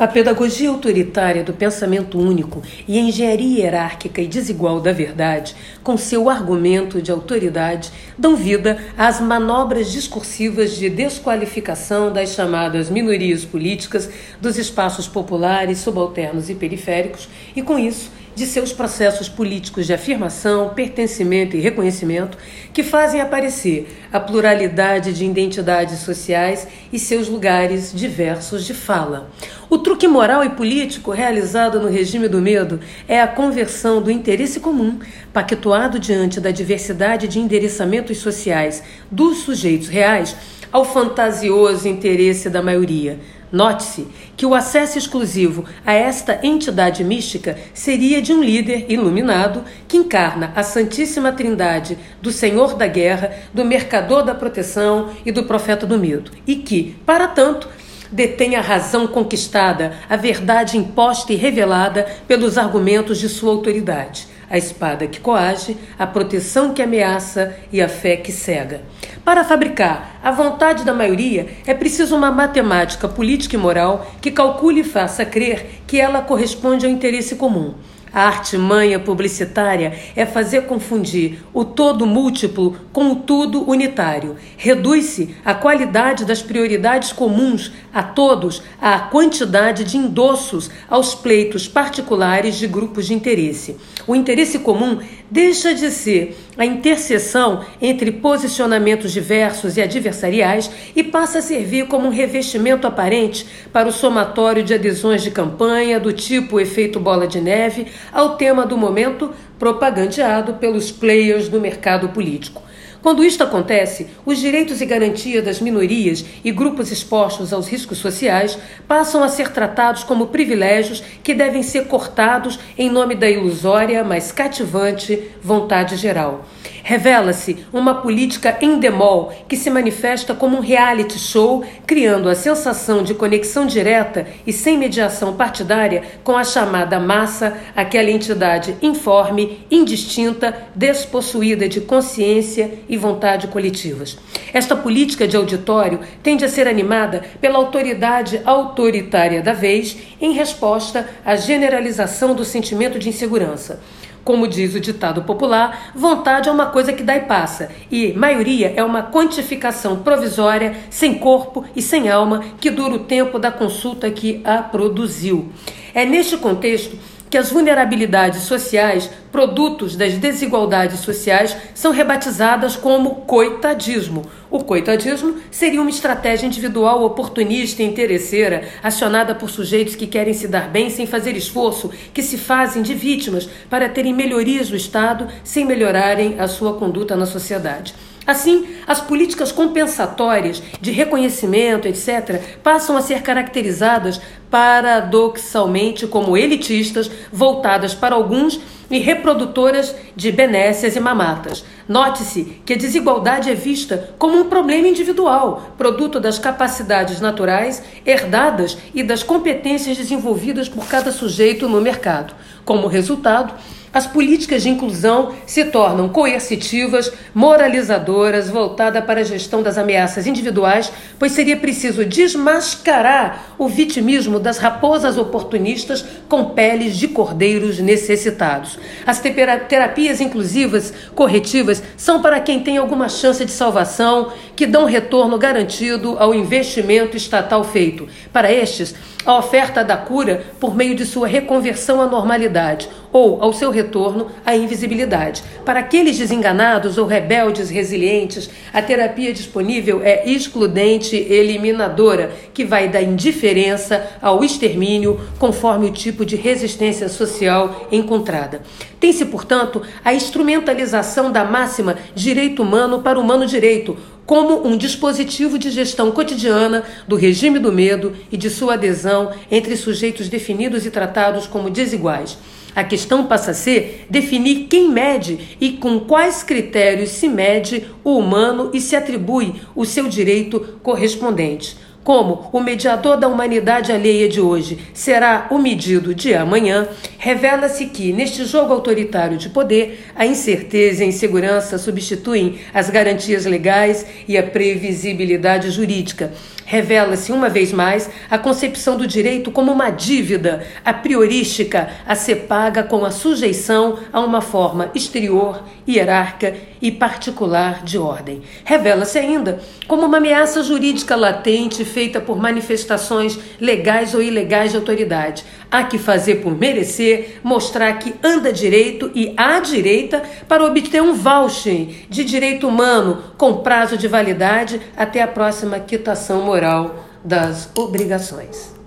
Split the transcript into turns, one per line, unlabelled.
A pedagogia autoritária do pensamento único e a engenharia hierárquica e desigual da verdade, com seu argumento de autoridade, dão vida às manobras discursivas de desqualificação das chamadas minorias políticas dos espaços populares, subalternos e periféricos, e com isso de seus processos políticos de afirmação, pertencimento e reconhecimento, que fazem aparecer a pluralidade de identidades sociais e seus lugares diversos de fala. O truque moral e político realizado no regime do medo é a conversão do interesse comum, pactuado diante da diversidade de endereçamentos sociais dos sujeitos reais, ao fantasioso interesse da maioria Note-se que o acesso exclusivo a esta entidade mística seria de um líder iluminado que encarna a Santíssima Trindade do Senhor da Guerra, do Mercador da Proteção e do Profeta do Medo, e que, para tanto, detém a razão conquistada, a verdade imposta e revelada pelos argumentos de sua autoridade a espada que coage, a proteção que ameaça e a fé que cega. Para fabricar a vontade da maioria, é preciso uma matemática política e moral que calcule e faça crer que ela corresponde ao interesse comum. A artimanha publicitária é fazer confundir o todo múltiplo com o tudo unitário. Reduz-se a qualidade das prioridades comuns a todos à quantidade de endossos aos pleitos particulares de grupos de interesse. O interesse comum deixa de ser a interseção entre posicionamentos diversos e adversariais e passa a servir como um revestimento aparente para o somatório de adesões de campanha do tipo efeito bola de neve ao tema do momento propagandeado pelos players do mercado político. Quando isto acontece, os direitos e garantias das minorias e grupos expostos aos riscos sociais passam a ser tratados como privilégios que devem ser cortados em nome da ilusória, mas cativante vontade geral. Revela-se uma política endemol que se manifesta como um reality show, criando a sensação de conexão direta e sem mediação partidária com a chamada massa, aquela entidade informe, indistinta, despossuída de consciência e vontade coletivas. Esta política de auditório tende a ser animada pela autoridade autoritária da vez em resposta à generalização do sentimento de insegurança. Como diz o ditado popular, vontade é uma coisa que dá e passa, e maioria é uma quantificação provisória, sem corpo e sem alma, que dura o tempo da consulta que a produziu. É neste contexto que as vulnerabilidades sociais, produtos das desigualdades sociais, são rebatizadas como coitadismo. O coitadismo seria uma estratégia individual oportunista e interesseira, acionada por sujeitos que querem se dar bem sem fazer esforço, que se fazem de vítimas para terem melhorias do Estado sem melhorarem a sua conduta na sociedade. Assim, as políticas compensatórias de reconhecimento, etc., passam a ser caracterizadas paradoxalmente como elitistas, voltadas para alguns e reprodutoras de benécias e mamatas. Note-se que a desigualdade é vista como um problema individual, produto das capacidades naturais herdadas e das competências desenvolvidas por cada sujeito no mercado. Como resultado, as políticas de inclusão se tornam coercitivas, moralizadoras, voltadas para a gestão das ameaças individuais, pois seria preciso desmascarar o vitimismo das raposas oportunistas com peles de cordeiros necessitados. As terapias inclusivas corretivas são para quem tem alguma chance de salvação, que dão retorno garantido ao investimento estatal feito. Para estes, a oferta da cura por meio de sua reconversão à normalidade ou, ao seu retorno, à invisibilidade. Para aqueles desenganados ou rebeldes resilientes, a terapia disponível é excludente eliminadora, que vai da indiferença ao extermínio, conforme o tipo de resistência social encontrada. Tem-se, portanto, a instrumentalização da máxima direito humano para humano direito, como um dispositivo de gestão cotidiana do regime do medo e de sua adesão entre sujeitos definidos e tratados como desiguais. A questão passa a ser definir quem mede e com quais critérios se mede o humano e se atribui o seu direito correspondente. Como o mediador da humanidade alheia de hoje será o medido de amanhã, revela-se que, neste jogo autoritário de poder, a incerteza e a insegurança substituem as garantias legais e a previsibilidade jurídica. Revela-se, uma vez mais, a concepção do direito como uma dívida a priorística a ser paga com a sujeição a uma forma exterior, hierárquica e particular de ordem. Revela-se ainda como uma ameaça jurídica latente feita por manifestações legais ou ilegais de autoridade. Há que fazer por merecer, mostrar que anda direito e à direita para obter um voucher de direito humano com prazo de validade até a próxima quitação moral das obrigações.